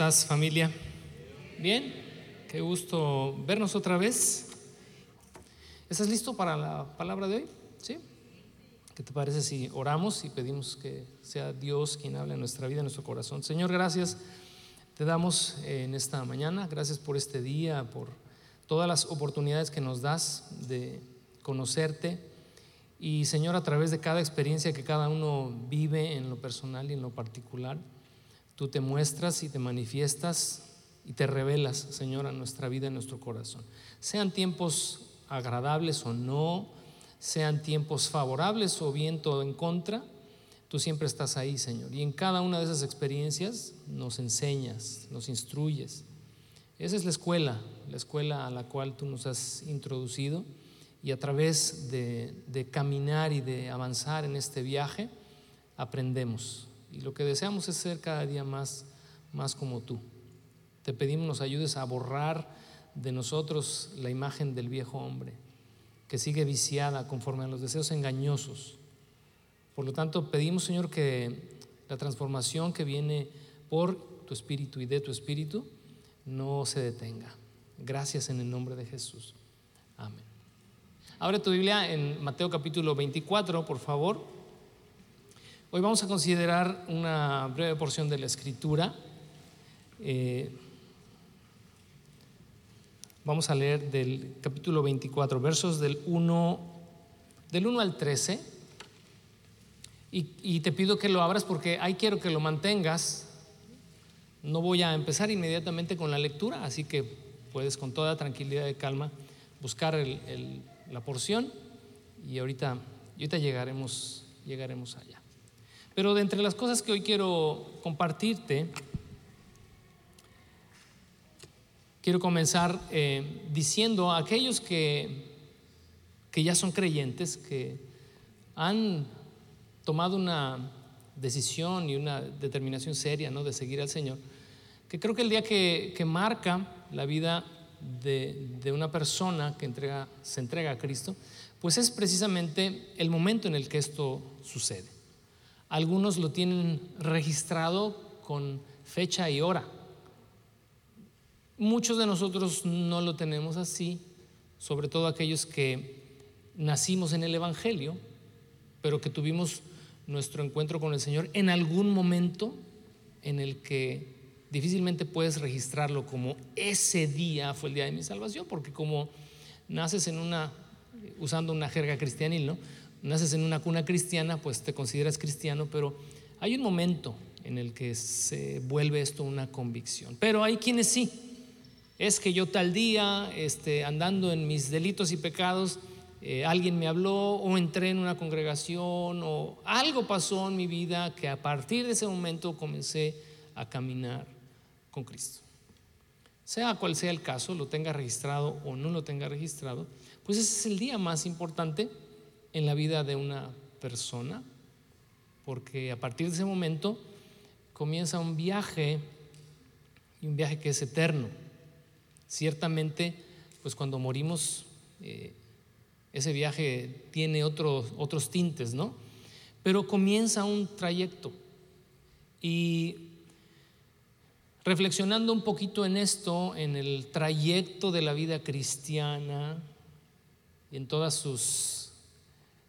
días, ¿cómo estás familia? Bien, qué gusto vernos otra vez. ¿Estás listo para la palabra de hoy? ¿Sí? ¿Qué te parece si oramos y pedimos que sea Dios quien hable en nuestra vida, en nuestro corazón? Señor, gracias. Te damos en esta mañana, gracias por este día, por todas las oportunidades que nos das de conocerte. Y Señor, a través de cada experiencia que cada uno vive en lo personal y en lo particular, tú te muestras y te manifiestas y te revelas, Señor, a nuestra vida, en nuestro corazón. Sean tiempos agradables o no, sean tiempos favorables o viento en contra, tú siempre estás ahí, Señor. Y en cada una de esas experiencias nos enseñas, nos instruyes. Esa es la escuela, la escuela a la cual tú nos has introducido y a través de caminar y de avanzar en este viaje, aprendemos y lo que deseamos es ser cada día más, más como tú. Te pedimos nos ayudes a borrar de nosotros la imagen del viejo hombre, que sigue viciada conforme a los deseos engañosos. Por lo tanto, pedimos, Señor, que la transformación que viene por tu espíritu y de tu espíritu no se detenga. Gracias en el nombre de Jesús. Amén. Abre tu Biblia en Mateo capítulo 24, por favor. Hoy vamos a considerar una breve porción de la escritura. Eh, vamos a leer del capítulo 24, versos del 1, del 1 al 13. Y, te pido que lo abras porque ahí quiero que lo mantengas. No voy a empezar inmediatamente con la lectura, así que puedes con toda tranquilidad y calma buscar la porción y ahorita, ahorita llegaremos, llegaremos allá. Pero de entre las cosas que hoy quiero compartirte, quiero comenzar eh, diciendo a aquellos que, que ya son creyentes, que han tomado una decisión y una determinación seria ¿no? de seguir al Señor, que creo que el día que, marca la vida de, de, una persona que se entrega a Cristo, pues es precisamente el momento en el que esto sucede. Algunos lo tienen registrado con fecha y hora. Muchos de nosotros no lo tenemos así, sobre todo aquellos que nacimos en el Evangelio, pero que tuvimos nuestro encuentro con el Señor en algún momento en el que difícilmente puedes registrarlo como ese día fue el día de mi salvación, porque como naces en una, usando una jerga cristianil, ¿no? Naces en una cuna cristiana, pues te consideras cristiano, pero hay un momento en el que se vuelve esto una convicción. Pero hay quienes sí. Es que yo tal día, este, andando en mis delitos y pecados, eh, alguien me habló o entré en una congregación o algo pasó en mi vida que a partir de ese momento comencé a caminar con Cristo. Sea cual sea el caso, lo tenga registrado o no lo tenga registrado, pues ese es el día más importante en la vida de una persona, porque a partir de ese momento comienza un viaje un viaje que es eterno. Ciertamente, pues cuando morimos, eh, ese viaje tiene otros, otros tintes, ¿no? Pero comienza un trayecto. Y reflexionando un poquito en esto, en el trayecto de la vida cristiana y en todas sus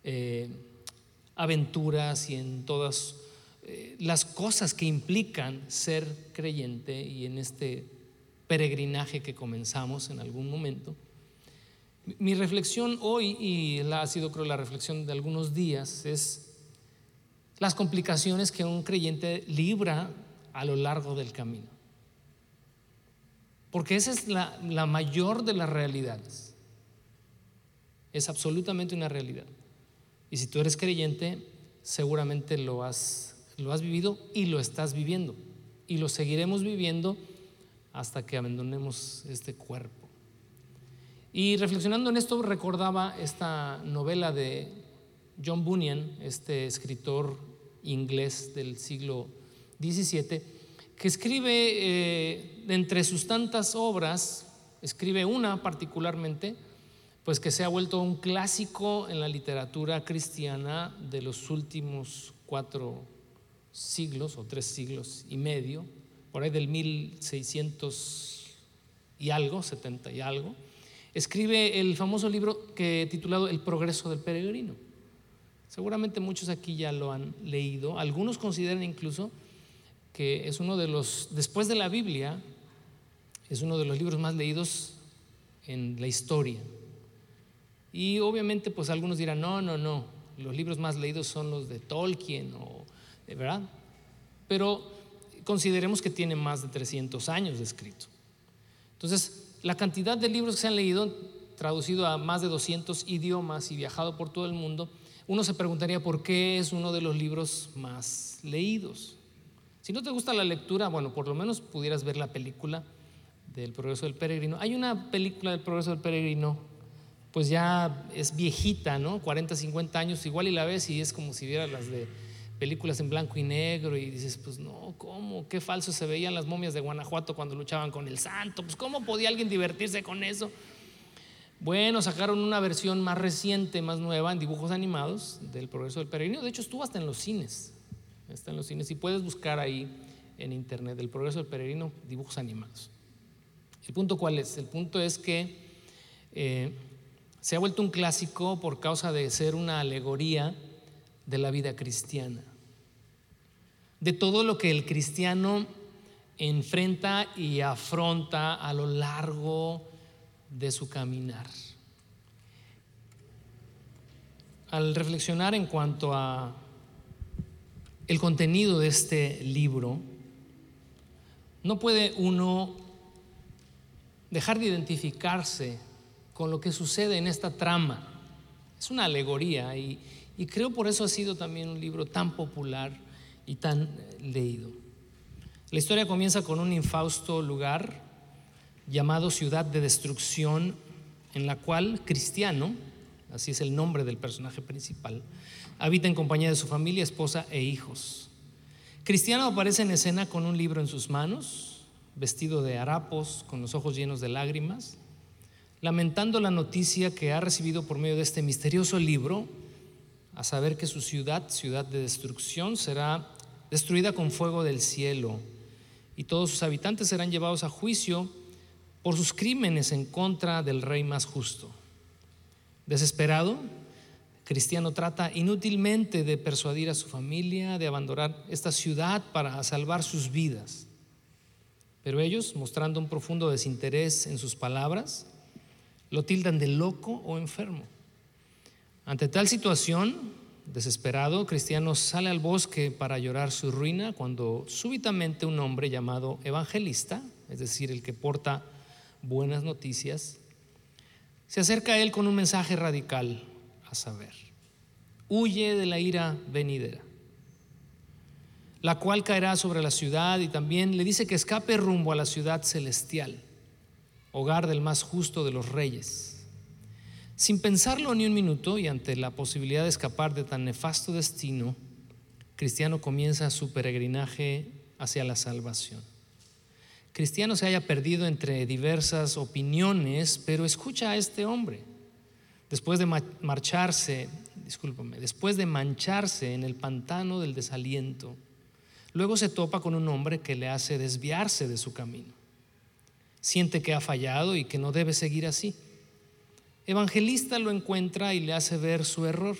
eh, aventuras y en todas eh, las cosas que implican ser creyente y en este peregrinaje que comenzamos en algún momento. Mi reflexión hoy, y la ha sido creo la reflexión de algunos días, es las complicaciones que un creyente libra a lo largo del camino. Porque esa es la, la mayor de las realidades. Es absolutamente una realidad. Y si tú eres creyente, seguramente lo has, lo has vivido y lo estás viviendo. Y lo seguiremos viviendo hasta que abandonemos este cuerpo. Y reflexionando en esto, recordaba esta novela de John Bunyan, este escritor inglés del siglo XVII, que escribe eh, entre sus tantas obras, escribe una particularmente, pues que se ha vuelto un clásico en la literatura cristiana de los últimos cuatro siglos o tres siglos y medio, por ahí del 1600 y algo, 70 y algo, escribe el famoso libro que titulado El progreso del peregrino. Seguramente muchos aquí ya lo han leído, algunos consideran incluso que es uno de los, después de la Biblia, es uno de los libros más leídos en la historia. Y obviamente pues algunos dirán, no, no, no, los libros más leídos son los de Tolkien, o, ¿verdad? Pero consideremos que tiene más de 300 años de escrito. Entonces, la cantidad de libros que se han leído, traducido a más de 200 idiomas y viajado por todo el mundo, uno se preguntaría por qué es uno de los libros más leídos. Si no te gusta la lectura, bueno, por lo menos pudieras ver la película del Progreso del Peregrino. Hay una película del Progreso del Peregrino, pues ya es viejita, ¿no? 40, 50 años, igual y la ves y es como si vieras las de películas en blanco y negro y dices, pues no, ¿cómo? Qué falso se veían las momias de Guanajuato cuando luchaban con el santo. Pues ¿cómo podía alguien divertirse con eso? Bueno, sacaron una versión más reciente, más nueva, en dibujos animados del Progreso del Peregrino. De hecho, estuvo hasta en los cines. Está en los cines y puedes buscar ahí en internet el Progreso del Peregrino, dibujos animados. El punto cuál es? El punto es que eh, se ha vuelto un clásico por causa de ser una alegoría de la vida cristiana de todo lo que el cristiano enfrenta y afronta a lo largo de su caminar. Al reflexionar en cuanto a el contenido de este libro, no puede uno dejar de identificarse con lo que sucede en esta trama. Es una alegoría y, y creo por eso ha sido también un libro tan popular y tan leído. La historia comienza con un infausto lugar llamado ciudad de destrucción, en la cual Cristiano, así es el nombre del personaje principal, habita en compañía de su familia, esposa e hijos. Cristiano aparece en escena con un libro en sus manos, vestido de harapos, con los ojos llenos de lágrimas, lamentando la noticia que ha recibido por medio de este misterioso libro, a saber que su ciudad, ciudad de destrucción, será destruida con fuego del cielo, y todos sus habitantes serán llevados a juicio por sus crímenes en contra del rey más justo. Desesperado, Cristiano trata inútilmente de persuadir a su familia de abandonar esta ciudad para salvar sus vidas. Pero ellos, mostrando un profundo desinterés en sus palabras, lo tildan de loco o enfermo. Ante tal situación, Desesperado, Cristiano sale al bosque para llorar su ruina cuando súbitamente un hombre llamado evangelista, es decir, el que porta buenas noticias, se acerca a él con un mensaje radical, a saber, huye de la ira venidera, la cual caerá sobre la ciudad y también le dice que escape rumbo a la ciudad celestial, hogar del más justo de los reyes sin pensarlo ni un minuto y ante la posibilidad de escapar de tan nefasto destino, Cristiano comienza su peregrinaje hacia la salvación. Cristiano se haya perdido entre diversas opiniones, pero escucha a este hombre. Después de marcharse, discúlpame, después de mancharse en el pantano del desaliento, luego se topa con un hombre que le hace desviarse de su camino. Siente que ha fallado y que no debe seguir así. Evangelista lo encuentra y le hace ver su error.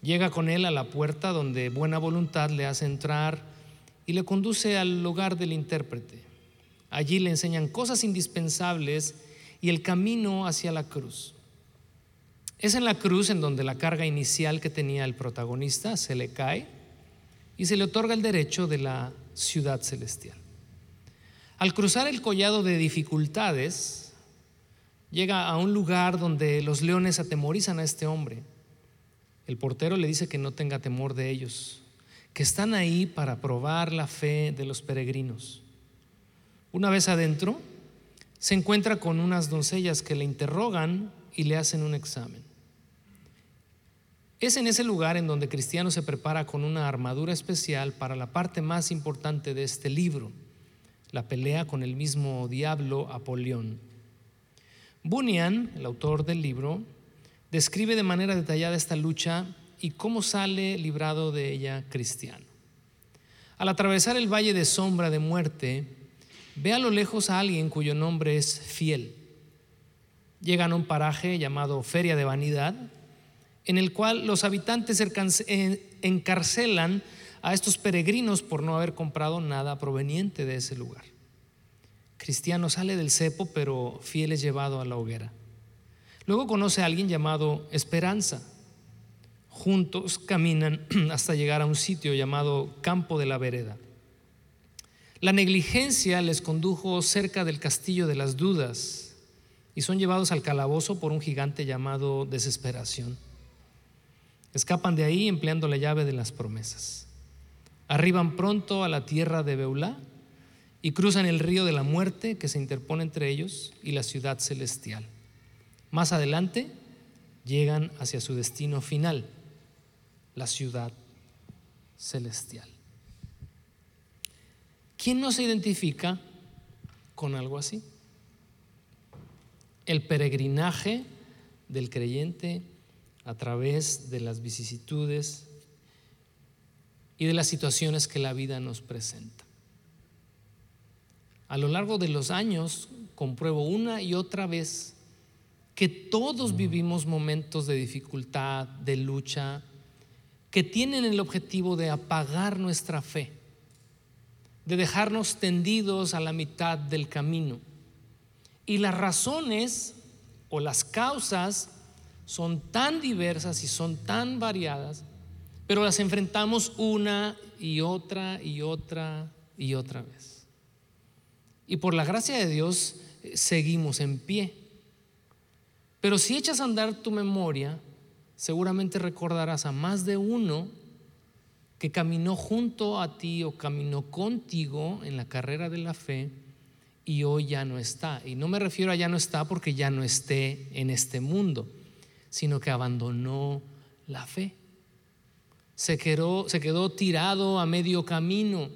Llega con él a la puerta donde buena voluntad le hace entrar y le conduce al lugar del intérprete. Allí le enseñan cosas indispensables y el camino hacia la cruz. Es en la cruz en donde la carga inicial que tenía el protagonista se le cae y se le otorga el derecho de la ciudad celestial. Al cruzar el collado de dificultades, Llega a un lugar donde los leones atemorizan a este hombre. El portero le dice que no tenga temor de ellos, que están ahí para probar la fe de los peregrinos. Una vez adentro, se encuentra con unas doncellas que le interrogan y le hacen un examen. Es en ese lugar en donde Cristiano se prepara con una armadura especial para la parte más importante de este libro, la pelea con el mismo diablo Apolión. Bunyan, el autor del libro, describe de manera detallada esta lucha y cómo sale librado de ella cristiano. Al atravesar el valle de sombra de muerte, ve a lo lejos a alguien cuyo nombre es fiel. Llegan a un paraje llamado Feria de Vanidad, en el cual los habitantes encarcelan a estos peregrinos por no haber comprado nada proveniente de ese lugar. Cristiano sale del cepo, pero fiel es llevado a la hoguera. Luego conoce a alguien llamado Esperanza. Juntos caminan hasta llegar a un sitio llamado Campo de la Vereda. La negligencia les condujo cerca del castillo de las dudas y son llevados al calabozo por un gigante llamado desesperación. Escapan de ahí empleando la llave de las promesas. Arriban pronto a la tierra de Beulá y cruzan el río de la muerte que se interpone entre ellos y la ciudad celestial. Más adelante llegan hacia su destino final, la ciudad celestial. ¿Quién no se identifica con algo así? El peregrinaje del creyente a través de las vicisitudes y de las situaciones que la vida nos presenta. A lo largo de los años compruebo una y otra vez que todos vivimos momentos de dificultad, de lucha, que tienen el objetivo de apagar nuestra fe, de dejarnos tendidos a la mitad del camino. Y las razones o las causas son tan diversas y son tan variadas pero las enfrentamos una y otra y otra y otra vez. Y por la gracia de Dios eh, seguimos en pie. Pero si echas a andar tu memoria, seguramente recordarás a más de uno que caminó junto a ti o caminó contigo en la carrera de la fe y hoy ya no está. Y no me refiero a ya no está porque ya no esté en este mundo, sino que abandonó la fe se quedó, tirado a medio camino,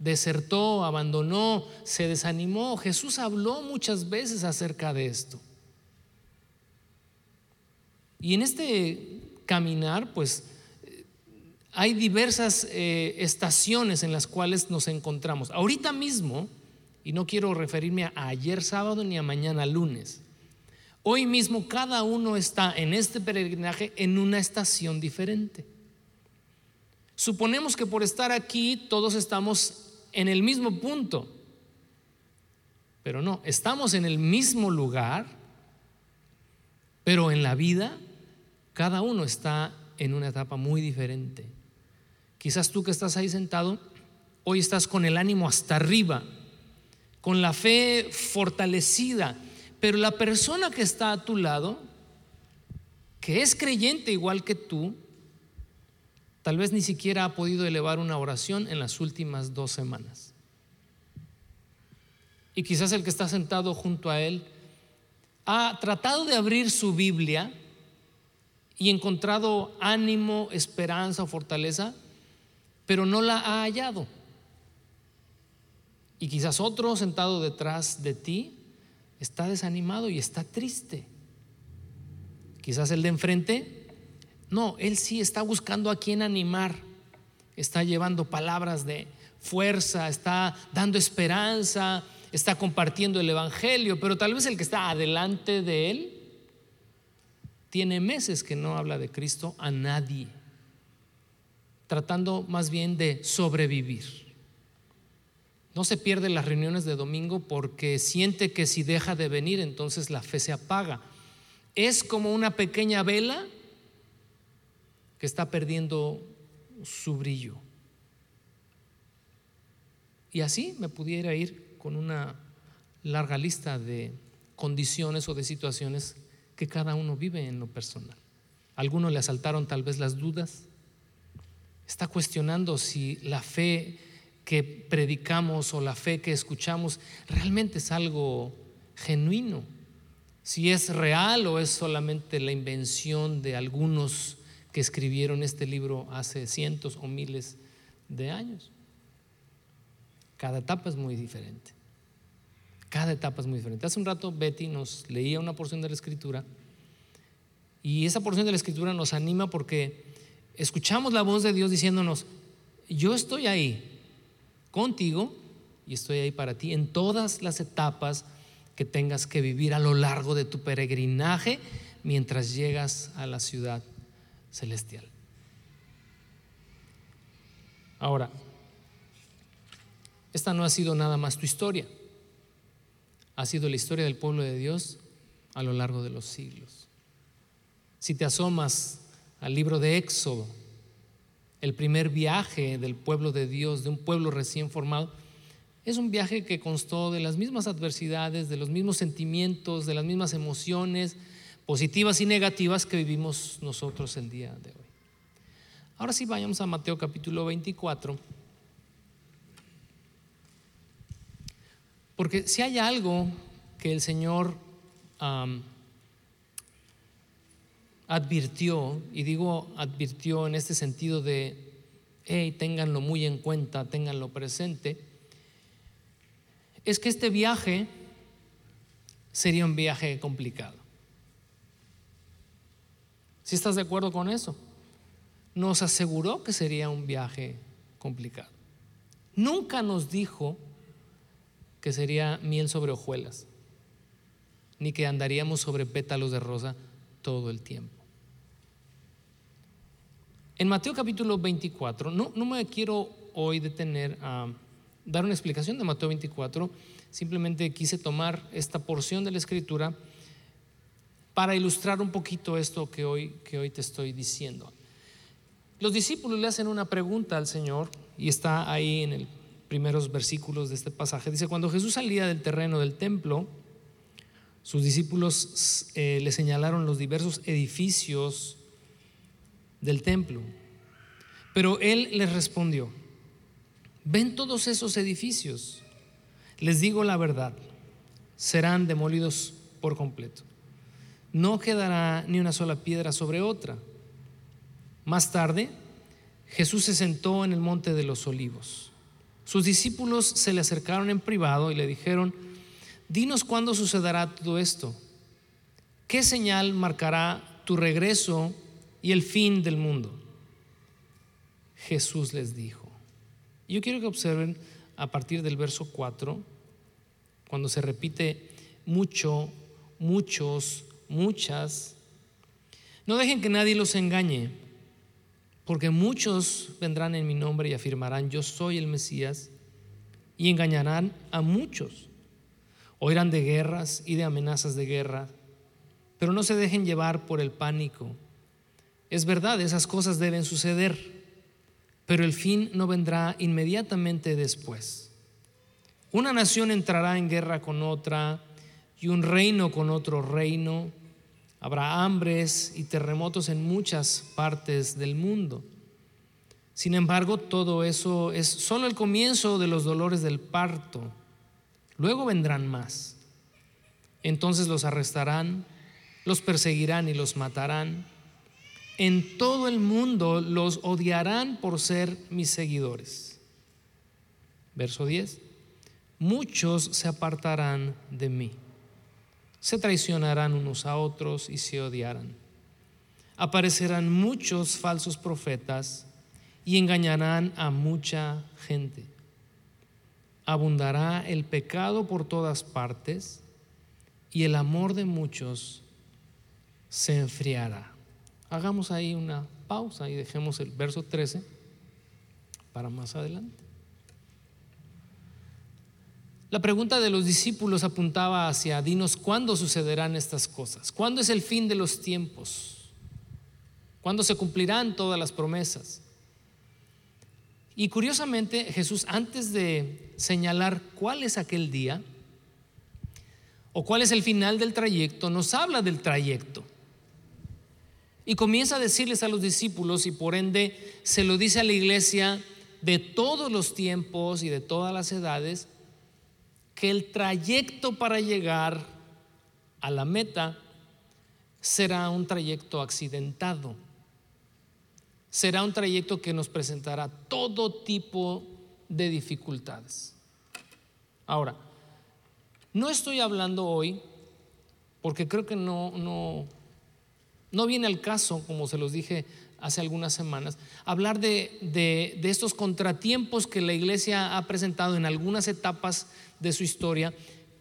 desertó, abandonó, se desanimó. Jesús habló muchas veces acerca de esto. Y en este caminar, pues hay diversas eh, estaciones en las cuales nos encontramos. Ahorita mismo, y no quiero referirme a ayer sábado ni a mañana lunes, hoy mismo cada uno está en este peregrinaje en una estación diferente. Suponemos que por estar aquí todos estamos en el mismo punto, pero no, estamos en el mismo lugar, pero en la vida cada uno está en una etapa muy diferente. Quizás tú que estás ahí sentado, hoy estás con el ánimo hasta arriba, con la fe fortalecida, pero la persona que está a tu lado, que es creyente igual que tú, Tal vez ni siquiera ha podido elevar una oración en las últimas dos semanas. Y quizás el que está sentado junto a él ha tratado de abrir su Biblia y encontrado ánimo, esperanza o fortaleza, pero no la ha hallado. Y quizás otro sentado detrás de ti está desanimado y está triste. Quizás el de enfrente no, él sí está buscando a quien animar, está llevando palabras de fuerza, está dando esperanza, está compartiendo el Evangelio, pero tal vez el que está adelante de él tiene meses que no habla de Cristo a nadie, tratando más bien de sobrevivir. No se pierde las reuniones de domingo porque siente que si deja de venir entonces la fe se apaga. Es como una pequeña vela que está perdiendo su brillo. Y así me pudiera ir con una larga lista de condiciones o de situaciones que cada uno vive en lo personal. algunos le asaltaron tal vez las dudas. Está cuestionando si la fe que predicamos o la fe que escuchamos realmente es algo genuino, si es real o es solamente la invención de algunos que escribieron este libro hace cientos o miles de años. Cada etapa es muy diferente. Cada etapa es muy diferente. Hace un rato Betty nos leía una porción de la escritura y esa porción de la escritura nos anima porque escuchamos la voz de Dios diciéndonos, yo estoy ahí, contigo y estoy ahí para ti en todas las etapas que tengas que vivir a lo largo de tu peregrinaje mientras llegas a la ciudad celestial. Ahora, esta no ha sido nada más tu historia, ha sido la historia del pueblo de Dios a lo largo de los siglos. Si te asomas al libro de Éxodo, el primer viaje del pueblo de Dios, de un pueblo recién formado, es un viaje que constó de las mismas adversidades, de los mismos sentimientos, de las mismas emociones positivas y negativas que vivimos nosotros el día de hoy. Ahora sí vayamos a Mateo capítulo 24. Porque si hay algo que el Señor advirtió, y digo advirtió en este sentido de, hey, ténganlo muy en cuenta, ténganlo presente, es que este viaje sería un viaje complicado. Si estás de acuerdo con eso, nos aseguró que sería un viaje complicado. Nunca nos dijo que sería miel sobre hojuelas, ni que andaríamos sobre pétalos de rosa todo el tiempo. En Mateo capítulo 24, no, no me quiero hoy detener a dar una explicación de Mateo 24, simplemente quise tomar esta porción de la escritura para ilustrar un poquito esto que hoy, que hoy te estoy diciendo. Los discípulos le hacen una pregunta al Señor y está ahí en los primeros versículos de este pasaje. Dice, cuando Jesús salía del terreno del templo, sus discípulos eh, le señalaron los diversos edificios del templo. Pero él les respondió, ven todos esos edificios, les digo la verdad, serán demolidos por completo. No quedará ni una sola piedra sobre otra. Más tarde, Jesús se sentó en el monte de los olivos. Sus discípulos se le acercaron en privado y le dijeron, dinos cuándo sucederá todo esto. ¿Qué señal marcará tu regreso y el fin del mundo. Jesús les dijo. Yo quiero que observen a partir del verso 4, cuando se repite mucho, muchos, muchas. No dejen que nadie los engañe, porque muchos vendrán en mi nombre y afirmarán, yo soy el Mesías, y engañarán a muchos. Oirán de guerras y de amenazas de guerra, pero no se dejen llevar por el pánico es verdad, esas cosas deben suceder, pero el fin no vendrá inmediatamente después. Una nación entrará en guerra con otra y un reino con otro reino. Habrá hambres y terremotos en muchas partes del mundo. Sin embargo, todo eso es solo el comienzo de los dolores del parto. Luego vendrán más. Entonces los arrestarán, los perseguirán y los matarán en todo el mundo los odiarán por ser mis seguidores. Verso 10. Muchos se apartarán de mí. Se traicionarán unos a otros y se odiarán. Aparecerán muchos falsos profetas y engañarán a mucha gente. Abundará el pecado por todas partes y el amor de muchos se enfriará. Hagamos ahí una pausa y dejemos el verso 13 para más adelante. La pregunta de los discípulos apuntaba hacia, dinos, ¿cuándo sucederán estas cosas? ¿Cuándo es el fin de los tiempos? ¿Cuándo se cumplirán todas las promesas? Y curiosamente Jesús, antes de señalar cuál es aquel día o cuál es el final del trayecto, nos habla del trayecto. Y comienza a decirles a los discípulos y por ende se lo dice a la iglesia de todos los tiempos y de todas las edades, que el trayecto para llegar a la meta será un trayecto accidentado. Será un trayecto que nos presentará todo tipo de dificultades. Ahora, no estoy hablando hoy porque creo que no, no, no viene al caso, como se los dije hace algunas semanas, hablar de, de, de, estos contratiempos que la iglesia ha presentado en algunas etapas de su historia,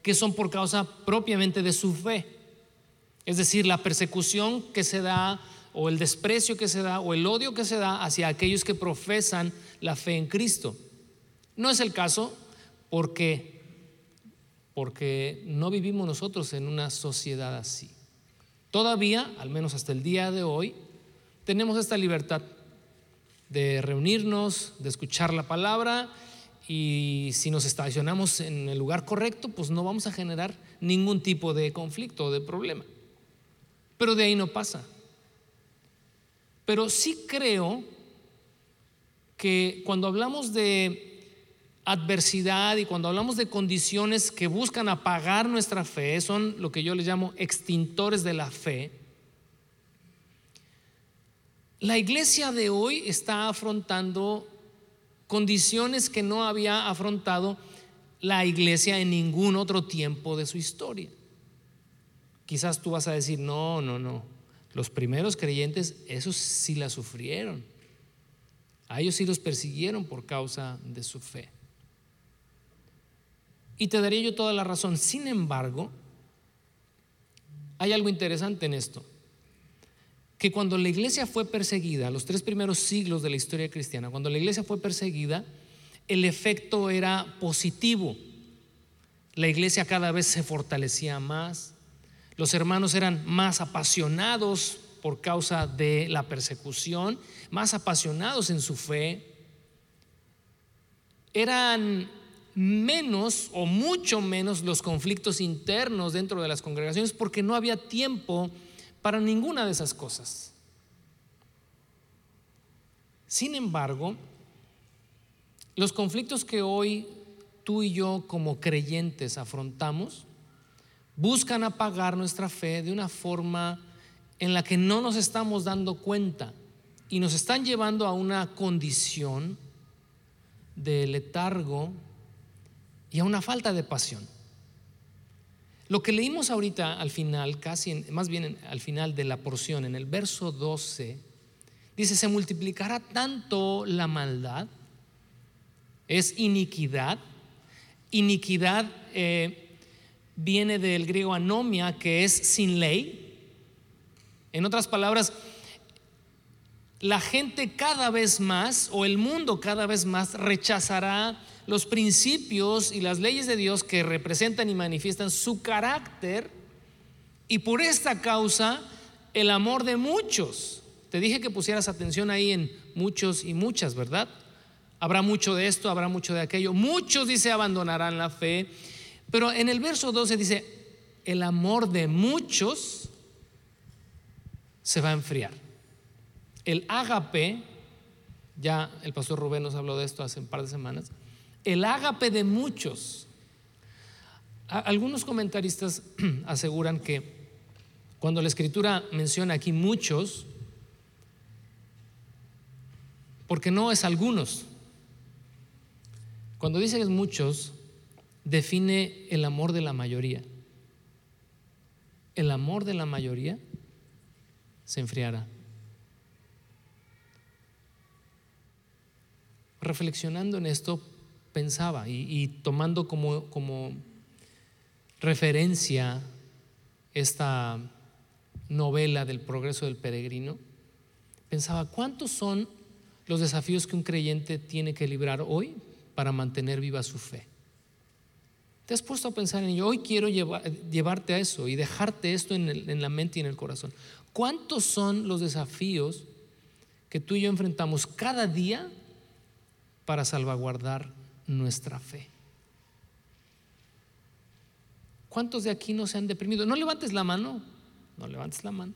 que son por causa propiamente de su fe. Es decir, la persecución que se da, o el desprecio que se da, o el odio que se da hacia aquellos que profesan la fe en Cristo. No es el caso porque, porque no vivimos nosotros en una sociedad así. Todavía, al menos hasta el día de hoy, tenemos esta libertad de reunirnos, de escuchar la palabra y si nos estacionamos en el lugar correcto, pues no vamos a generar ningún tipo de conflicto o de problema. Pero de ahí no pasa. Pero sí creo que cuando hablamos de adversidad y cuando hablamos de condiciones que buscan apagar nuestra fe, son lo que yo les llamo extintores de la fe, la iglesia de hoy está afrontando condiciones que no había afrontado la iglesia en ningún otro tiempo de su historia. Quizás tú vas a decir, no, no, no. Los primeros creyentes, esos sí la sufrieron. A ellos sí los persiguieron por causa de su fe. Y te daría yo toda la razón. Sin embargo, hay algo interesante en esto que cuando la iglesia fue perseguida, los tres primeros siglos de la historia cristiana, cuando la iglesia fue perseguida, el efecto era positivo. La iglesia cada vez se fortalecía más, los hermanos eran más apasionados por causa de la persecución, más apasionados en su fe, eran menos o mucho menos los conflictos internos dentro de las congregaciones porque no había tiempo para ninguna de esas cosas. Sin embargo, los conflictos que hoy tú y yo como creyentes afrontamos buscan apagar nuestra fe de una forma en la que no nos estamos dando cuenta y nos están llevando a una condición de letargo y a una falta de pasión. Lo que leímos ahorita al final, casi más bien al final de la porción, en el verso 12, dice, se multiplicará tanto la maldad, es iniquidad. Iniquidad eh, viene del griego anomia, que es sin ley. En otras palabras, la gente cada vez más, o el mundo cada vez más, rechazará los principios y las leyes de Dios que representan y manifiestan su carácter y por esta causa el amor de muchos. Te dije que pusieras atención ahí en muchos y muchas, ¿verdad? Habrá mucho de esto, habrá mucho de aquello. Muchos, dice, abandonarán la fe. Pero en el verso 12 dice, el amor de muchos se va a enfriar. El ágape, ya el pastor Rubén nos habló de esto hace un par de semanas, el ágape de muchos. Algunos comentaristas aseguran que cuando la escritura menciona aquí muchos, porque no es algunos, cuando dice es muchos, define el amor de la mayoría. El amor de la mayoría se enfriará. Reflexionando en esto, pensaba y, tomando como, como referencia esta novela del progreso del peregrino, pensaba, ¿cuántos son los desafíos que un creyente tiene que librar hoy para mantener viva su fe? ¿Te has puesto a pensar en ello? Hoy quiero llevarte a eso y dejarte esto en la mente y en el corazón. ¿Cuántos son los desafíos que tú y yo enfrentamos cada día para salvaguardar nuestra fe. ¿Cuántos de aquí no se han deprimido? No levantes la mano, no levantes la mano.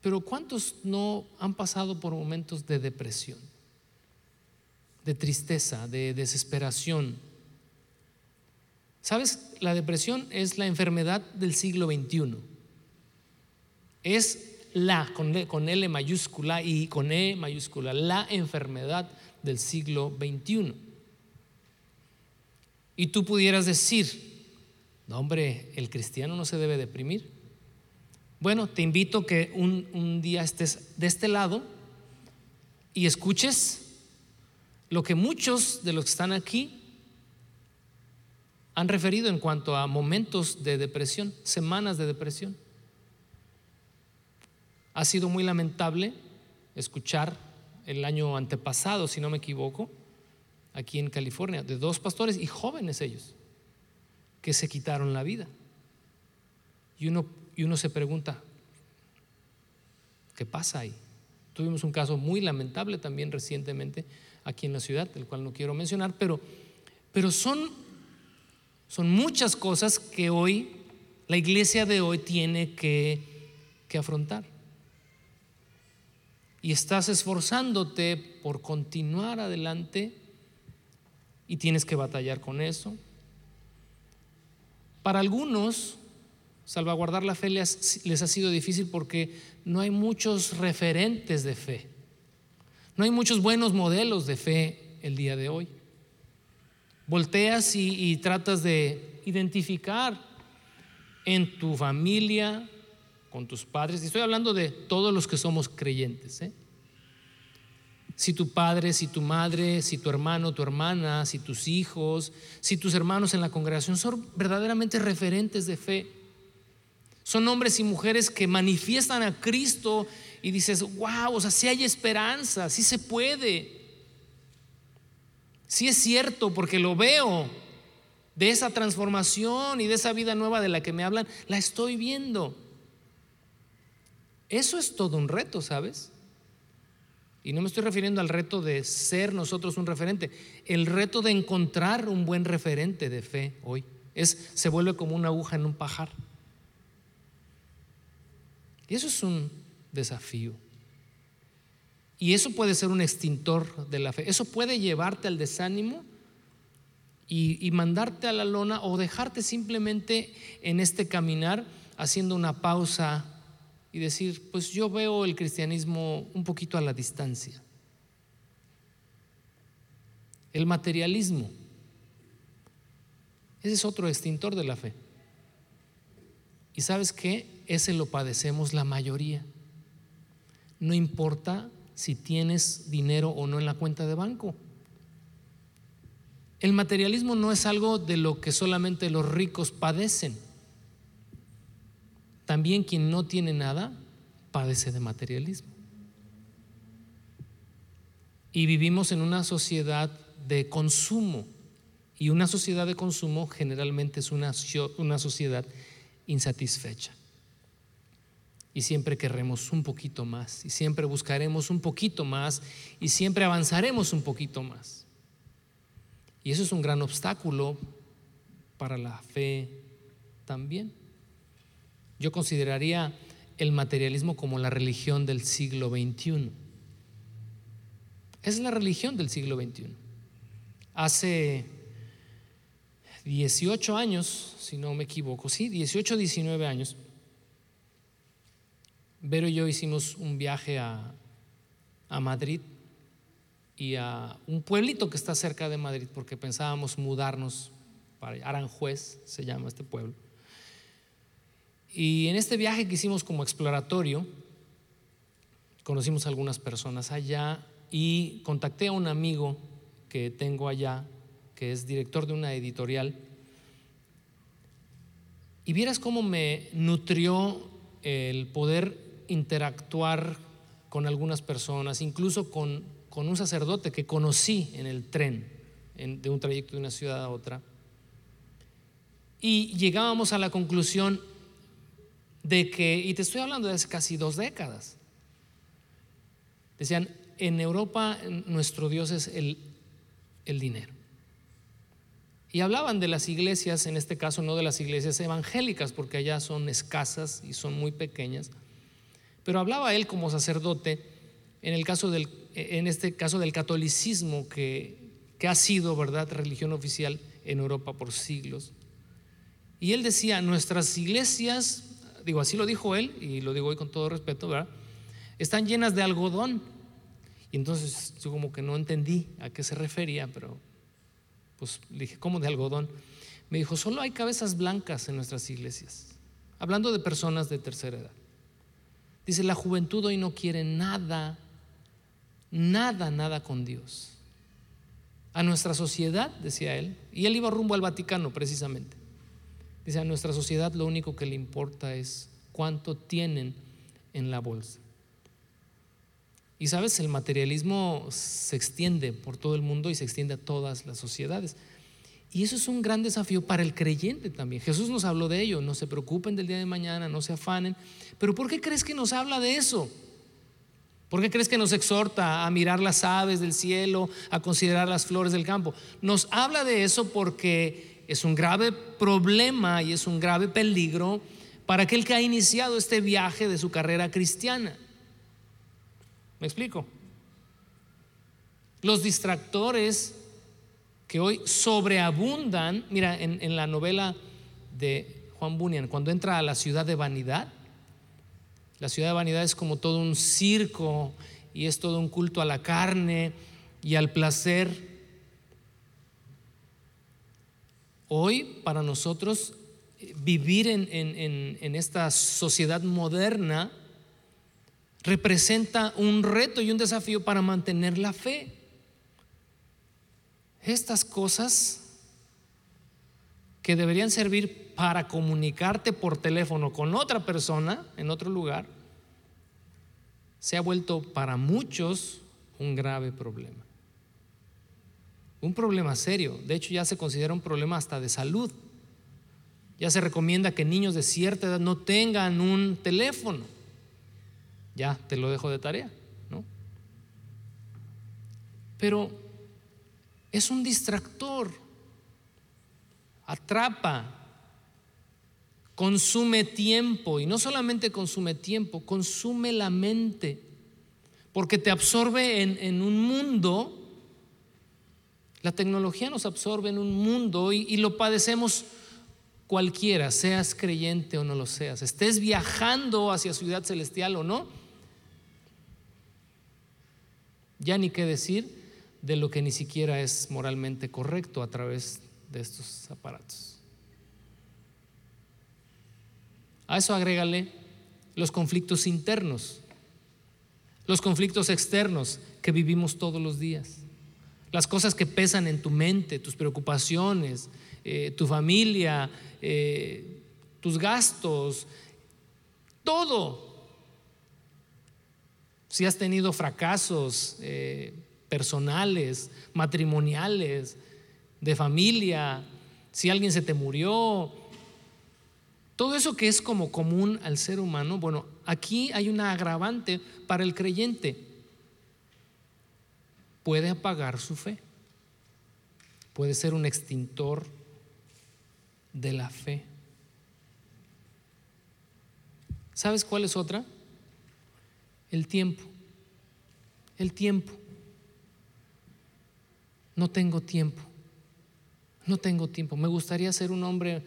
Pero ¿cuántos no han pasado por momentos de depresión, de tristeza, de desesperación? ¿Sabes? La depresión es la enfermedad del siglo XXI. Es la, con, L mayúscula y con E mayúscula, la enfermedad del siglo XXI. Y tú pudieras decir, no hombre, el cristiano no se debe deprimir. Bueno, te invito que un, un día estés de este lado y escuches lo que muchos de los que están aquí han referido en cuanto a momentos de depresión, semanas de depresión. Ha sido muy lamentable escuchar el año antepasado, si no me equivoco, aquí en California, de dos pastores y jóvenes ellos, que se quitaron la vida. Y uno, y uno se pregunta, ¿qué pasa ahí? Tuvimos un caso muy lamentable también recientemente aquí en la ciudad, el cual no quiero mencionar, pero, pero son, son muchas cosas que hoy la iglesia de hoy tiene que, que afrontar. Y estás esforzándote por continuar adelante y tienes que batallar con eso. Para algunos, salvaguardar la fe les, ha sido difícil porque no hay muchos referentes de fe. No hay muchos buenos modelos de fe el día de hoy. Volteas y tratas de identificar en tu familia, con tus padres. Y estoy hablando de todos los que somos creyentes. ¿eh? Si tu padre, si tu madre, si tu hermano, tu hermana, si tus hijos, si tus hermanos en la congregación son verdaderamente referentes de fe. Son hombres y mujeres que manifiestan a Cristo y dices, wow, o sea, si hay esperanza, si se puede. Si es cierto, porque lo veo de esa transformación y de esa vida nueva de la que me hablan, la estoy viendo. Eso es todo un reto, ¿sabes? Y no me estoy refiriendo al reto de ser nosotros un referente, el reto de encontrar un buen referente de fe hoy. Es, se vuelve como una aguja en un pajar. Y eso es un desafío. Y eso puede ser un extintor de la fe. Eso puede llevarte al desánimo y, y, mandarte a la lona o dejarte simplemente en este caminar haciendo una pausa y decir, pues yo veo el cristianismo un poquito a la distancia. El materialismo, ese es otro extintor de la fe. Y sabes qué, ese lo padecemos la mayoría. No importa si tienes dinero o no en la cuenta de banco. El materialismo no es algo de lo que solamente los ricos padecen. También quien no tiene nada padece de materialismo. Y vivimos en una sociedad de consumo. Y una sociedad de consumo generalmente es una, una sociedad insatisfecha. Y siempre querremos un poquito más. Y siempre buscaremos un poquito más. Y siempre avanzaremos un poquito más. Y eso es un gran obstáculo para la fe también. Yo consideraría el materialismo como la religión del siglo XXI. Es la religión del siglo XXI. Hace 18 años, si no me equivoco, sí, 18, 19 años, Vero y yo hicimos un viaje a, a Madrid y a un pueblito que está cerca de Madrid porque pensábamos mudarnos para Aranjuez, se llama este pueblo. Y en este viaje que hicimos como exploratorio, conocimos a algunas personas allá y contacté a un amigo que tengo allá, que es director de una editorial. Y vieras cómo me nutrió el poder interactuar con algunas personas, incluso con, con un sacerdote que conocí en el tren, de un trayecto de una ciudad a otra. Y llegábamos a la conclusión, de que, y te estoy hablando de hace casi dos décadas, decían, en Europa nuestro Dios es el, el dinero. Y hablaban de las iglesias, en este caso no de las iglesias evangélicas, porque allá son escasas y son muy pequeñas, pero hablaba él como sacerdote en, el caso del, en este caso del catolicismo que, que ha sido, ¿verdad?, religión oficial en Europa por siglos. Y él decía, nuestras iglesias digo, así lo dijo él, y lo digo hoy con todo respeto, ¿verdad? Están llenas de algodón. Y entonces yo como que no entendí a qué se refería, pero pues le dije, ¿cómo de algodón? Me dijo, solo hay cabezas blancas en nuestras iglesias, hablando de personas de tercera edad. Dice, la juventud hoy no quiere nada, nada, nada con Dios. A nuestra sociedad, decía él, y él iba rumbo al Vaticano precisamente. Dice, a nuestra sociedad lo único que le importa es cuánto tienen en la bolsa. Y sabes, el materialismo se extiende por todo el mundo y se extiende a todas las sociedades. Y eso es un gran desafío para el creyente también. Jesús nos habló de ello, no se preocupen del día de mañana, no se afanen. Pero ¿por qué crees que nos habla de eso? ¿Por qué crees que nos exhorta a mirar las aves del cielo, a considerar las flores del campo? Nos habla de eso porque es un grave problema y es un grave peligro para aquel que ha iniciado este viaje de su carrera cristiana. ¿Me explico? Los distractores que hoy sobreabundan, mira, en, la novela de Juan Bunyan, cuando entra a la ciudad de vanidad, la ciudad de vanidad es como todo un circo y es todo un culto a la carne y al placer. Hoy para nosotros vivir en, en esta sociedad moderna representa un reto y un desafío para mantener la fe estas cosas que deberían servir para comunicarte por teléfono con otra persona en otro lugar, se ha vuelto para muchos un grave problema. Un problema serio. De hecho, ya se considera un problema hasta de salud. Ya se recomienda que niños de cierta edad no tengan un teléfono. Ya, te lo dejo de tarea, ¿no? Pero es un distractor. Atrapa, consume tiempo y no solamente consume tiempo, consume la mente, porque te absorbe en, un mundo, la tecnología nos absorbe en un mundo y, lo padecemos cualquiera, seas creyente o no lo seas, estés viajando hacia ciudad celestial o no, ya ni qué decir de lo que ni siquiera es moralmente correcto a través de estos aparatos. A eso agrégale los conflictos internos, los conflictos externos que vivimos todos los días, las cosas que pesan en tu mente, tus preocupaciones, eh, tu familia, eh, tus gastos, todo. Si has tenido fracasos, eh, personales, matrimoniales, de familia, si alguien se te murió, todo eso que es como común al ser humano, bueno, aquí hay una agravante para el creyente. Puede apagar su fe, puede ser un extintor de la fe. ¿Sabes cuál es otra? El tiempo. El tiempo no tengo tiempo, no tengo tiempo. Me gustaría ser un hombre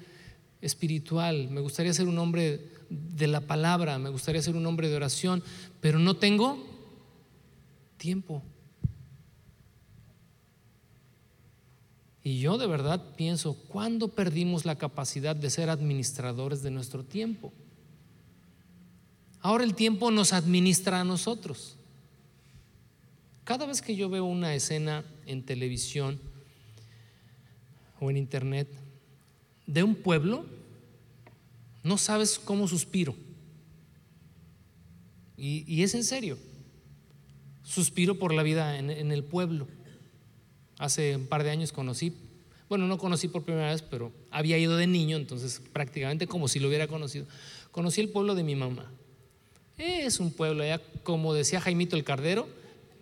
espiritual, me gustaría ser un hombre de la palabra, me gustaría ser un hombre de oración, pero no tengo tiempo. Y yo de verdad pienso, ¿cuándo perdimos la capacidad de ser administradores de nuestro tiempo? Ahora el tiempo nos administra a nosotros. Cada vez que yo veo una escena en televisión o en internet de un pueblo, no sabes cómo suspiro. Y, es en serio. Suspiro por la vida en, el pueblo. Hace un par de años conocí, bueno, no conocí por primera vez, pero había ido de niño, entonces prácticamente como si lo hubiera conocido. Conocí el pueblo de mi mamá. Es un pueblo allá, como decía Jaimito el Cardero,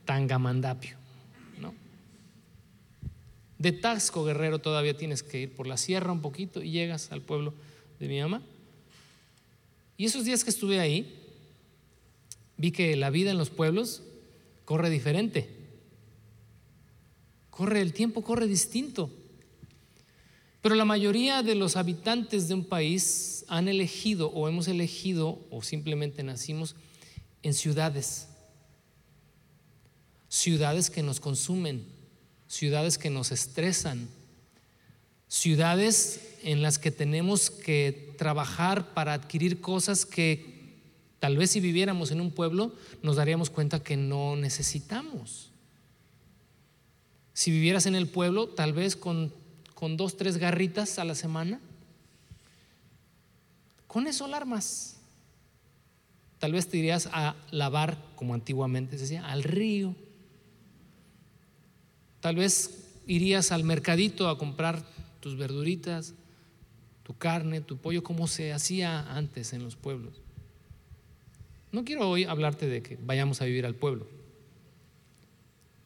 Tangamandapio. ¿no? De Taxco Guerrero todavía tienes que ir por la sierra un poquito y llegas al pueblo de mi mamá. Y esos días que estuve ahí, vi que la vida en los pueblos corre diferente. Corre, el tiempo corre distinto. Pero la mayoría de los habitantes de un país han elegido o hemos elegido o simplemente nacimos en ciudades ciudades que nos consumen, ciudades que nos estresan, ciudades en las que tenemos que trabajar para adquirir cosas que Tal vez si viviéramos en un pueblo nos daríamos cuenta que no necesitamos. Si vivieras en el pueblo, tal vez con, con dos, tres garritas a la semana, con eso alarmas. Tal vez te irías a lavar, como antiguamente se decía, al río. Tal vez irías al mercadito a comprar tus verduritas, tu carne, tu pollo, como se hacía antes en los pueblos. No quiero hoy hablarte de que vayamos a vivir al pueblo.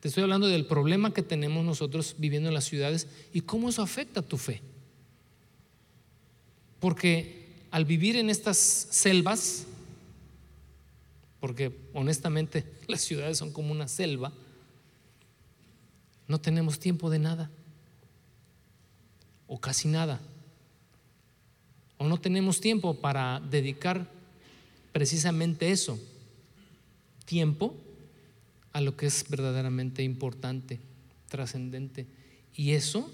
Te estoy hablando del problema que tenemos nosotros viviendo en las ciudades y cómo eso afecta tu fe. Porque al vivir en estas selvas, porque honestamente las ciudades son como una selva, no tenemos tiempo de nada, o casi nada, o no tenemos tiempo para dedicar precisamente eso, tiempo a lo que es verdaderamente importante, trascendente. Y eso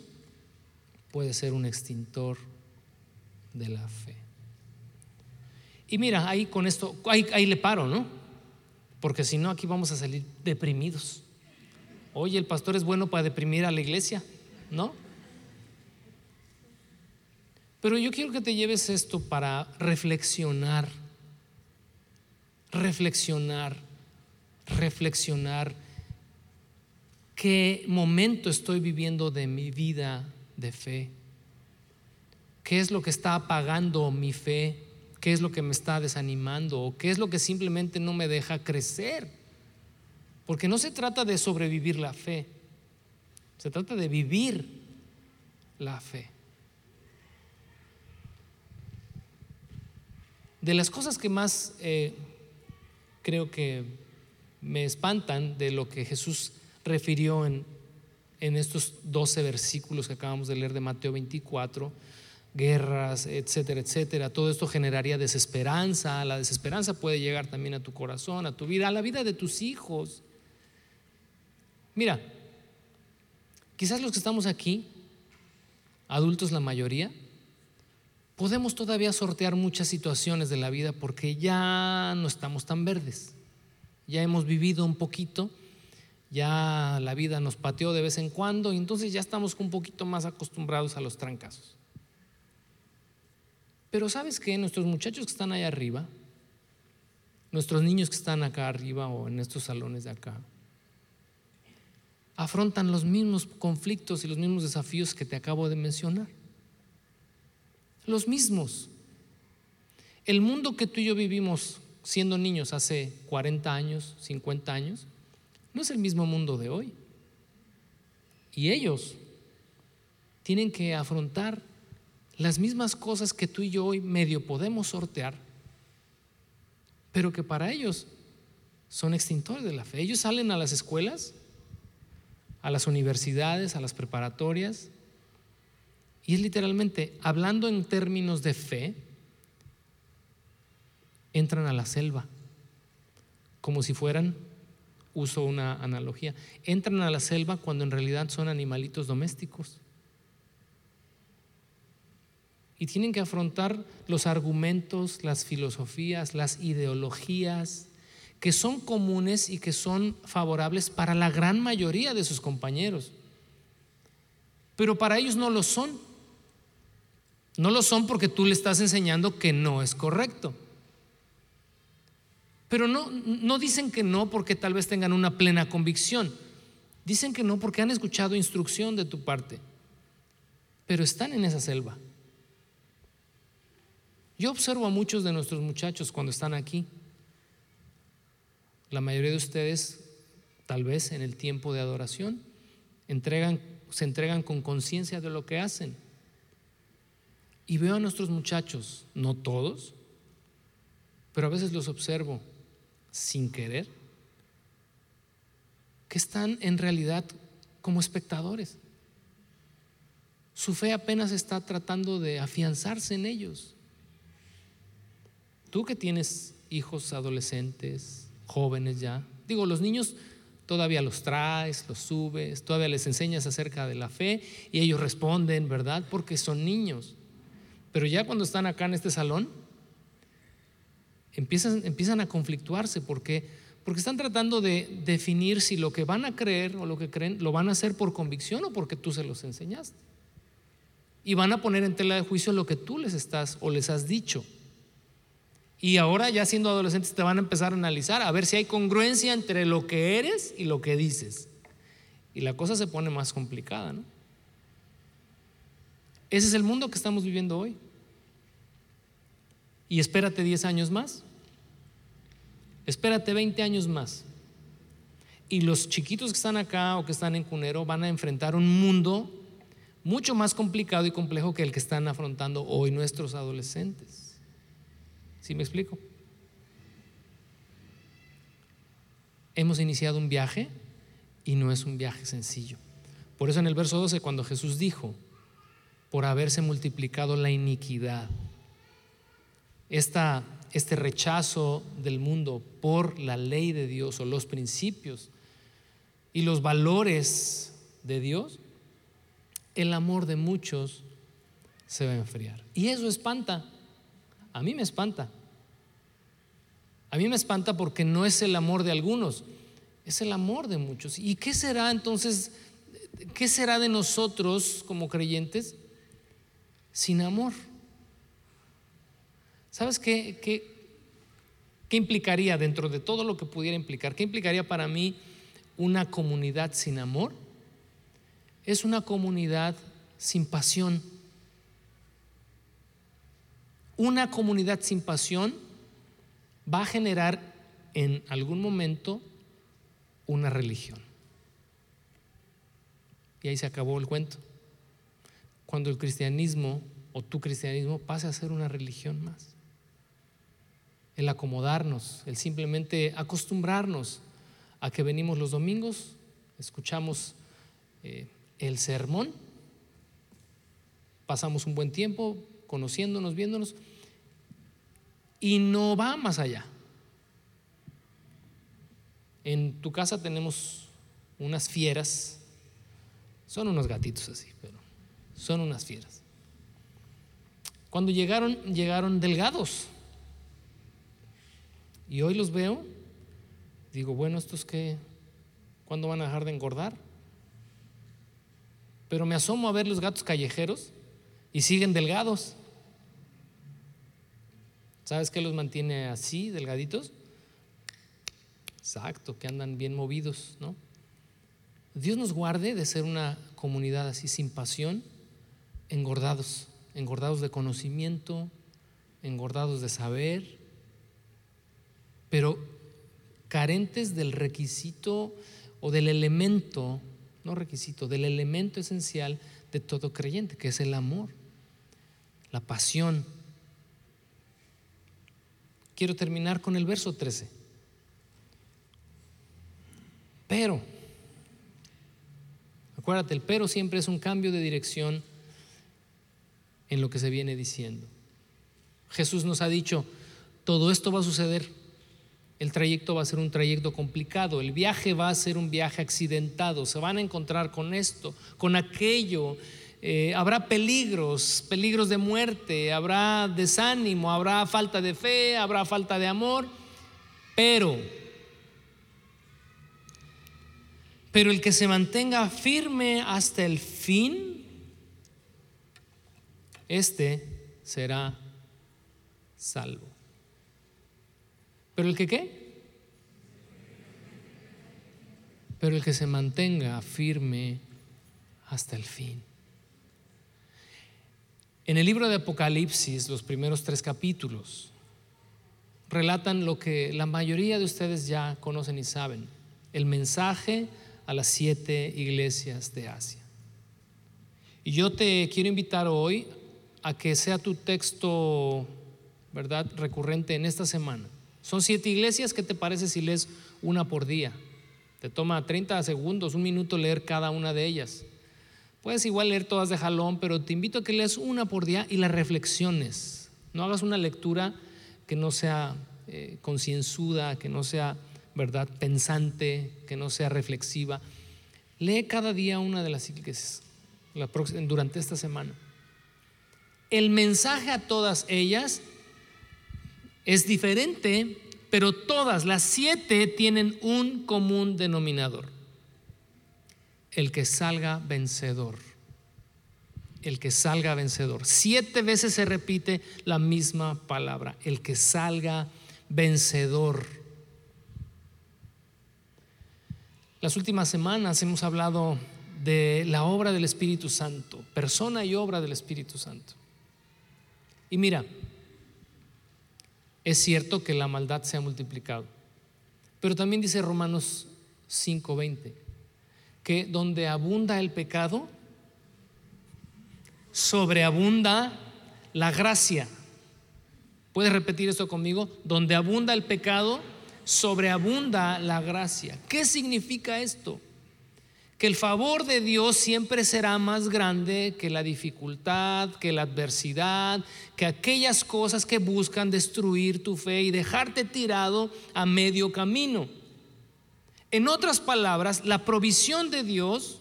puede ser un extintor de la fe. Y mira, ahí con esto, ahí, le paro, ¿no? Porque si no, aquí vamos a salir deprimidos. Oye, el pastor es bueno para deprimir a la iglesia, ¿no? Pero yo quiero que te lleves esto para reflexionar reflexionar, reflexionar qué momento estoy viviendo de mi vida de fe, qué es lo que está apagando mi fe, qué es lo que me está desanimando o qué es lo que simplemente no me deja crecer. Porque no se trata de sobrevivir la fe, se trata de vivir la fe. De las cosas que más eh, creo que me espantan de lo que Jesús refirió en, en estos 12 versículos que acabamos de leer de Mateo 24, guerras, etcétera, etcétera. Todo esto generaría desesperanza. La desesperanza puede llegar también a tu corazón, a tu vida, a la vida de tus hijos. Mira, quizás los que estamos aquí, adultos la mayoría, podemos todavía sortear muchas situaciones de la vida porque ya no estamos tan verdes. Ya hemos vivido un poquito, ya la vida nos pateó de vez en cuando y entonces ya estamos un poquito más acostumbrados a los trancazos. Pero sabes que nuestros muchachos que están allá arriba, nuestros niños que están acá arriba o en estos salones de acá, afrontan los mismos conflictos y los mismos desafíos que te acabo de mencionar los mismos. El mundo que tú y yo vivimos siendo niños hace 40 años, 50 años, no es el mismo mundo de hoy. Y ellos tienen que afrontar las mismas cosas que tú y yo hoy medio podemos sortear, pero que para ellos son extintores de la fe. Ellos salen a las escuelas, a las universidades, a las preparatorias, y es literalmente, hablando en términos de fe, entran a la selva, como si fueran, uso una analogía, entran a la selva cuando en realidad son animalitos domésticos. Y tienen que afrontar los argumentos, las filosofías, las ideologías que son comunes y que son favorables para la gran mayoría de sus compañeros. Pero para ellos no lo son. No lo son porque tú le estás enseñando que no es correcto. Pero no, no dicen que no porque tal vez tengan una plena convicción. Dicen que no porque han escuchado instrucción de tu parte. Pero están en esa selva. Yo observo a muchos de nuestros muchachos cuando están aquí. La mayoría de ustedes, tal vez en el tiempo de adoración, entregan, se entregan con conciencia de lo que hacen. Y veo a nuestros muchachos, no todos, pero a veces los observo sin querer, que están en realidad como espectadores. Su fe apenas está tratando de afianzarse en ellos. Tú que tienes hijos adolescentes, jóvenes ya, digo, los niños todavía los traes, los subes, todavía les enseñas acerca de la fe y ellos responden, ¿verdad? Porque son niños. Pero ya cuando están acá en este salón, empiezan, a conflictuarse porque, porque están tratando de definir si lo que van a creer o lo que creen lo van a hacer por convicción o porque tú se los enseñaste. Y van a poner en tela de juicio lo que tú les estás o les has dicho. Y ahora ya siendo adolescentes te van a empezar a analizar, a ver si hay congruencia entre lo que eres y lo que dices. Y la cosa se pone más complicada. Ese es el mundo que estamos viviendo hoy. Y espérate 10 años más. Espérate 20 años más. Y los chiquitos que están acá o que están en Cunero van a enfrentar un mundo mucho más complicado y complejo que el que están afrontando hoy nuestros adolescentes. ¿Sí me explico? Hemos iniciado un viaje y no es un viaje sencillo. Por eso en el verso 12, cuando Jesús dijo, por haberse multiplicado la iniquidad, esta, este rechazo del mundo por la ley de Dios o los principios y los valores de Dios, el amor de muchos se va a enfriar. Y eso espanta. A mí me espanta. A mí me espanta porque no es el amor de algunos, es el amor de muchos. ¿Y qué será entonces? ¿Qué será de nosotros como creyentes sin amor? ¿Sabes qué, qué, implicaría dentro de todo lo que pudiera implicar? ¿Qué implicaría para mí una comunidad sin amor? Es una comunidad sin pasión. Una comunidad sin pasión va a generar en algún momento una religión. Y ahí se acabó el cuento. Cuando el cristianismo o tu cristianismo pase a ser una religión más. El acomodarnos, el simplemente acostumbrarnos a que venimos los domingos, escuchamos eh, el sermón, pasamos un buen tiempo conociéndonos, viéndonos, y no va más allá. En tu casa tenemos unas fieras, son unos gatitos así, pero son unas fieras. Cuando llegaron, llegaron delgados. Y hoy los veo, digo, bueno, ¿estos qué? ¿Cuándo van a dejar de engordar? Pero me asomo a ver los gatos callejeros y siguen delgados. ¿Sabes qué los mantiene así, delgaditos? Exacto, que andan bien movidos, ¿no? Dios nos guarde de ser una comunidad así sin pasión, engordados, engordados de conocimiento, engordados de saber, pero carentes del requisito o del elemento, no requisito, del elemento esencial de todo creyente, que es el amor, la pasión, quiero terminar con el verso 13. Pero, acuérdate, el pero siempre es un cambio de dirección en lo que se viene diciendo. Jesús nos ha dicho, todo esto va a suceder. El trayecto va a ser un trayecto complicado, el viaje va a ser un viaje accidentado, se van a encontrar con esto, con aquello, eh, habrá peligros, peligros de muerte, habrá desánimo, habrá falta de fe, habrá falta de amor, pero, pero el que se mantenga firme hasta el fin, este será salvo. ¿Pero el que qué? Pero el que se mantenga firme hasta el fin. En el libro de Apocalipsis, los primeros tres capítulos relatan lo que la mayoría de ustedes ya conocen y saben, el mensaje a las siete iglesias de Asia. Y yo te quiero invitar hoy a que sea tu texto, ¿verdad?, recurrente en esta semana. Son siete iglesias, ¿qué te parece si lees una por día? Te toma 30 segundos, un minuto leer cada una de ellas. Puedes igual leer todas de jalón, pero te invito a que leas una por día y las reflexiones. No hagas una lectura que no sea eh, concienzuda, que no sea, ¿verdad?, pensante, que no sea reflexiva. Lee cada día una de las iglesias durante esta semana. El mensaje a todas ellas es diferente, pero todas las siete tienen un común denominador. El que salga vencedor. El que salga vencedor. Siete veces se repite la misma palabra. El que salga vencedor. Las últimas semanas hemos hablado de la obra del Espíritu Santo, persona y obra del Espíritu Santo. Y mira, es cierto que la maldad se ha multiplicado, pero también dice Romanos 5:20, que donde abunda el pecado, sobreabunda la gracia. ¿Puedes repetir esto conmigo? Donde abunda el pecado, sobreabunda la gracia. ¿Qué significa esto? Que el favor de Dios siempre será más grande que la dificultad, que la adversidad, que aquellas cosas que buscan destruir tu fe y dejarte tirado a medio camino. En otras palabras, la provisión de Dios,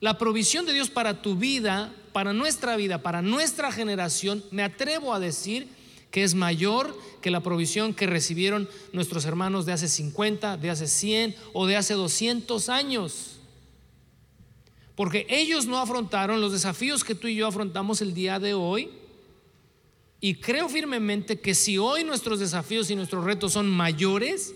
la provisión de Dios para tu vida, para nuestra vida, para nuestra generación, me atrevo a decir que es mayor que la provisión que recibieron nuestros hermanos de hace 50, de hace 100 o de hace 200 años. Porque ellos no afrontaron los desafíos que tú y yo afrontamos el día de hoy. Y creo firmemente que si hoy nuestros desafíos y nuestros retos son mayores,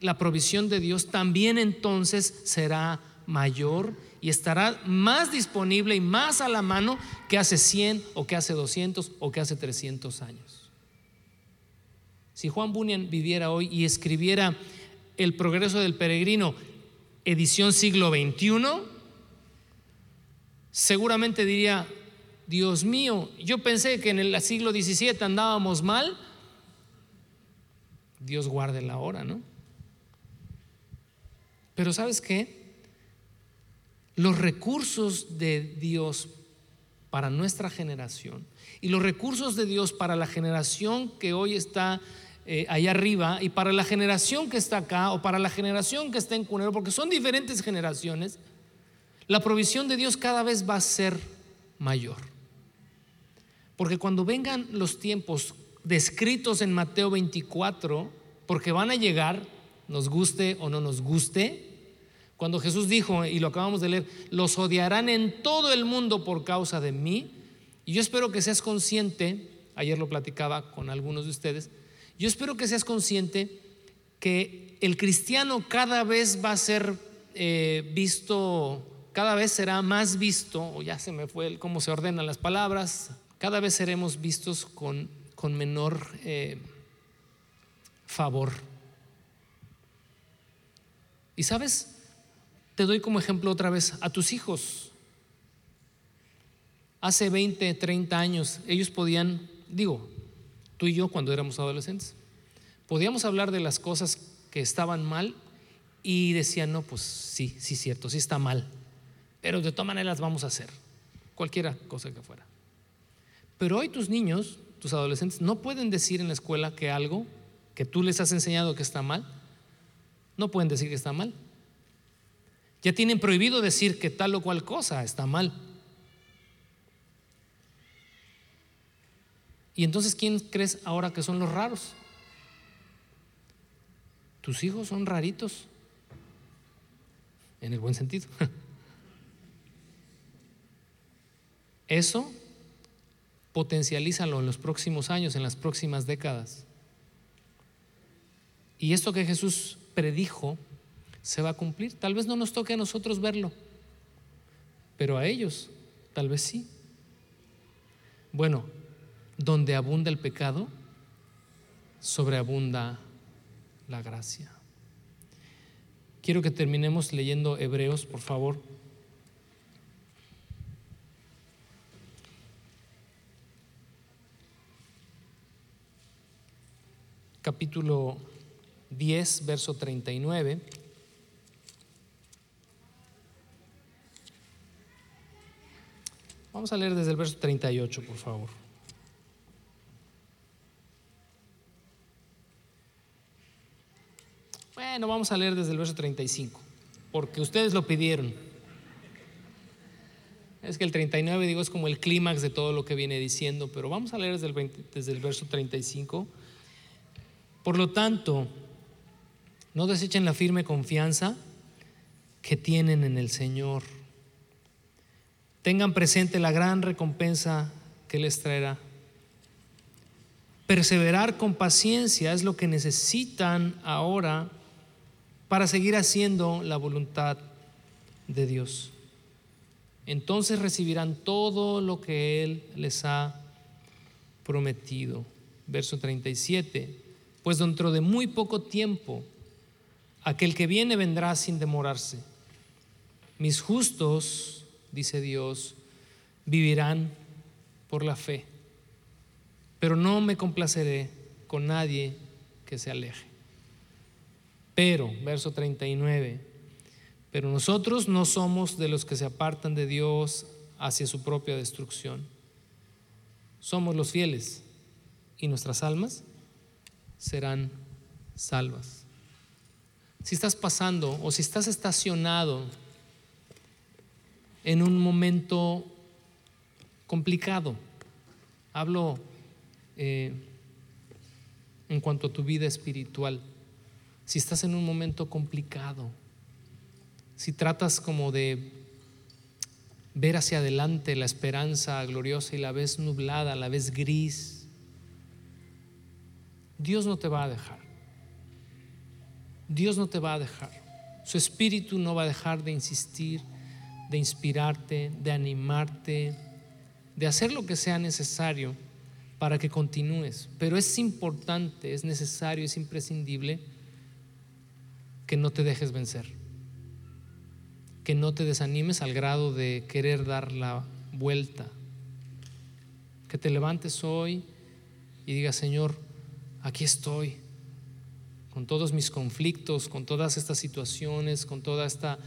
la provisión de Dios también entonces será mayor y estará más disponible y más a la mano que hace 100 o que hace 200 o que hace 300 años. Si Juan Bunyan viviera hoy y escribiera El progreso del peregrino edición siglo XXI, seguramente diría, Dios mío, yo pensé que en el siglo XVII andábamos mal. Dios guarde la hora, ¿no? Pero ¿sabes qué? Los recursos de Dios para nuestra generación y los recursos de Dios para la generación que hoy está eh, allá arriba y para la generación que está acá o para la generación que está en Cunero, porque son diferentes generaciones, la provisión de Dios cada vez va a ser mayor. Porque cuando vengan los tiempos descritos en Mateo 24, porque van a llegar, nos guste o no nos guste, cuando Jesús dijo, y lo acabamos de leer, los odiarán en todo el mundo por causa de mí, y yo espero que seas consciente, ayer lo platicaba con algunos de ustedes, yo espero que seas consciente que el cristiano cada vez va a ser eh, visto, cada vez será más visto, o ya se me fue cómo se ordenan las palabras, cada vez seremos vistos con, con menor eh, favor. Y sabes, te doy como ejemplo otra vez a tus hijos. Hace 20, 30 años ellos podían, digo, tú y yo cuando éramos adolescentes. Podíamos hablar de las cosas que estaban mal y decían, no, pues sí, sí, cierto, sí está mal, pero de todas maneras vamos a hacer, cualquiera cosa que fuera. Pero hoy tus niños, tus adolescentes, no pueden decir en la escuela que algo que tú les has enseñado que está mal, no pueden decir que está mal. Ya tienen prohibido decir que tal o cual cosa está mal. Y entonces, ¿quién crees ahora que son los raros? Tus hijos son raritos, en el buen sentido. Eso potencialízalo en los próximos años, en las próximas décadas. Y esto que Jesús predijo se va a cumplir. Tal vez no nos toque a nosotros verlo, pero a ellos tal vez sí. Bueno, donde abunda el pecado, sobreabunda la gracia. Quiero que terminemos leyendo Hebreos, por favor. Capítulo 10, verso 39. Vamos a leer desde el verso 38, por favor. Vamos a leer desde el verso 35, porque ustedes lo pidieron. Es que el 39, digo, es como el clímax de todo lo que viene diciendo, pero vamos a leer desde el, desde el verso 35. Por lo tanto, no desechen la firme confianza que tienen en el Señor. Tengan presente la gran recompensa que les traerá. Perseverar con paciencia es lo que necesitan ahora para seguir haciendo la voluntad de Dios. Entonces recibirán todo lo que Él les ha prometido. Verso 37. Pues dentro de muy poco tiempo, aquel que viene vendrá sin demorarse. Mis justos, dice Dios, vivirán por la fe pero no me complaceré con nadie que se aleje. Pero, verso 39, pero nosotros no somos de los que se apartan de Dios hacia su propia destrucción. Somos los fieles y nuestras almas serán salvas. Si estás pasando o si estás estacionado en un momento complicado, hablo eh, en cuanto a tu vida espiritual. Si estás en un momento complicado, si tratas como de ver hacia adelante la esperanza gloriosa y la ves nublada, la ves gris, Dios no te va a dejar. Dios no te va a dejar. Su espíritu no va a dejar de insistir, de inspirarte, de animarte, de hacer lo que sea necesario para que continúes. Pero es importante, es necesario, es imprescindible que no te dejes vencer, que no te desanimes al grado de querer dar la vuelta, que te levantes hoy y digas, Señor, aquí estoy, con todos mis conflictos, con todas estas situaciones, con toda esta...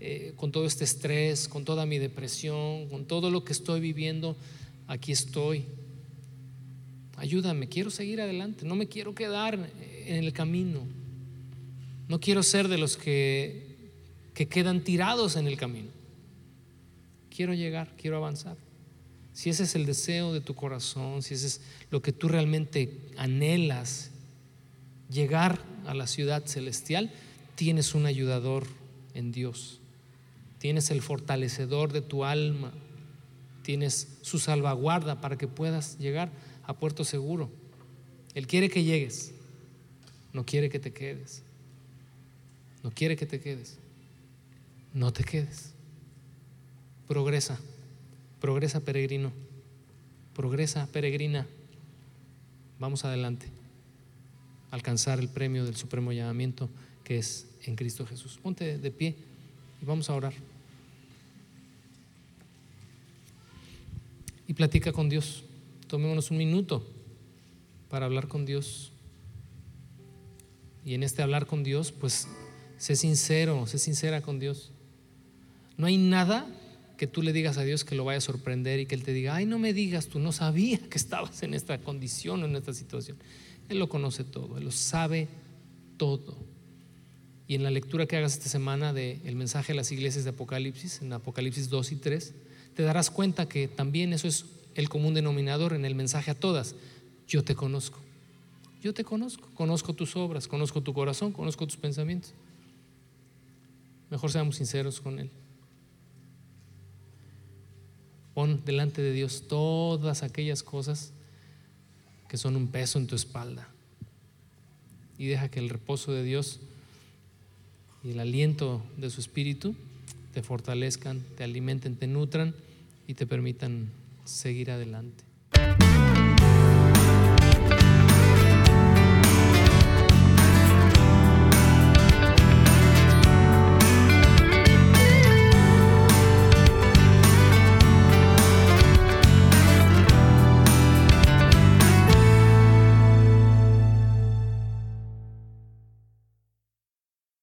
Eh, con todo este estrés, con toda mi depresión, con todo lo que estoy viviendo, aquí estoy. Ayúdame, quiero seguir adelante, no me quiero quedar en el camino, no quiero ser de los que, que quedan tirados en el camino, quiero llegar, quiero avanzar. Si ese es el deseo de tu corazón, si ese es lo que tú realmente anhelas, llegar a la ciudad celestial, tienes un ayudador en Dios. Tienes el fortalecedor de tu alma. Tienes su salvaguarda para que puedas llegar a puerto seguro. Él quiere que llegues, no quiere que te quedes. No quiere que te quedes. No te quedes. Progresa, progresa peregrino, progresa peregrina. Vamos adelante. Alcanzar el premio del supremo llamamiento que es en Cristo Jesús. Ponte de pie y vamos a orar. Y platica con Dios. Tomémonos un minuto para hablar con Dios. Y en este hablar con Dios, pues sé sincero, sé sincera con Dios. No hay nada que tú le digas a Dios que lo vaya a sorprender y que Él te diga, ay, no me digas, tú no sabía que estabas en esta condición o en esta situación. Él lo conoce todo, Él lo sabe todo. Y en la lectura que hagas esta semana del mensaje a las iglesias de Apocalipsis, en Apocalipsis 2 y 3, te darás cuenta que también eso es el común denominador en el mensaje a todas. Yo te conozco. Yo te conozco. Conozco tus obras, conozco tu corazón, conozco tus pensamientos. Mejor seamos sinceros con Él. Pon delante de Dios todas aquellas cosas que son un peso en tu espalda. Y deja que el reposo de Dios y el aliento de su espíritu te fortalezcan, te alimenten, te nutran y te permitan seguir adelante.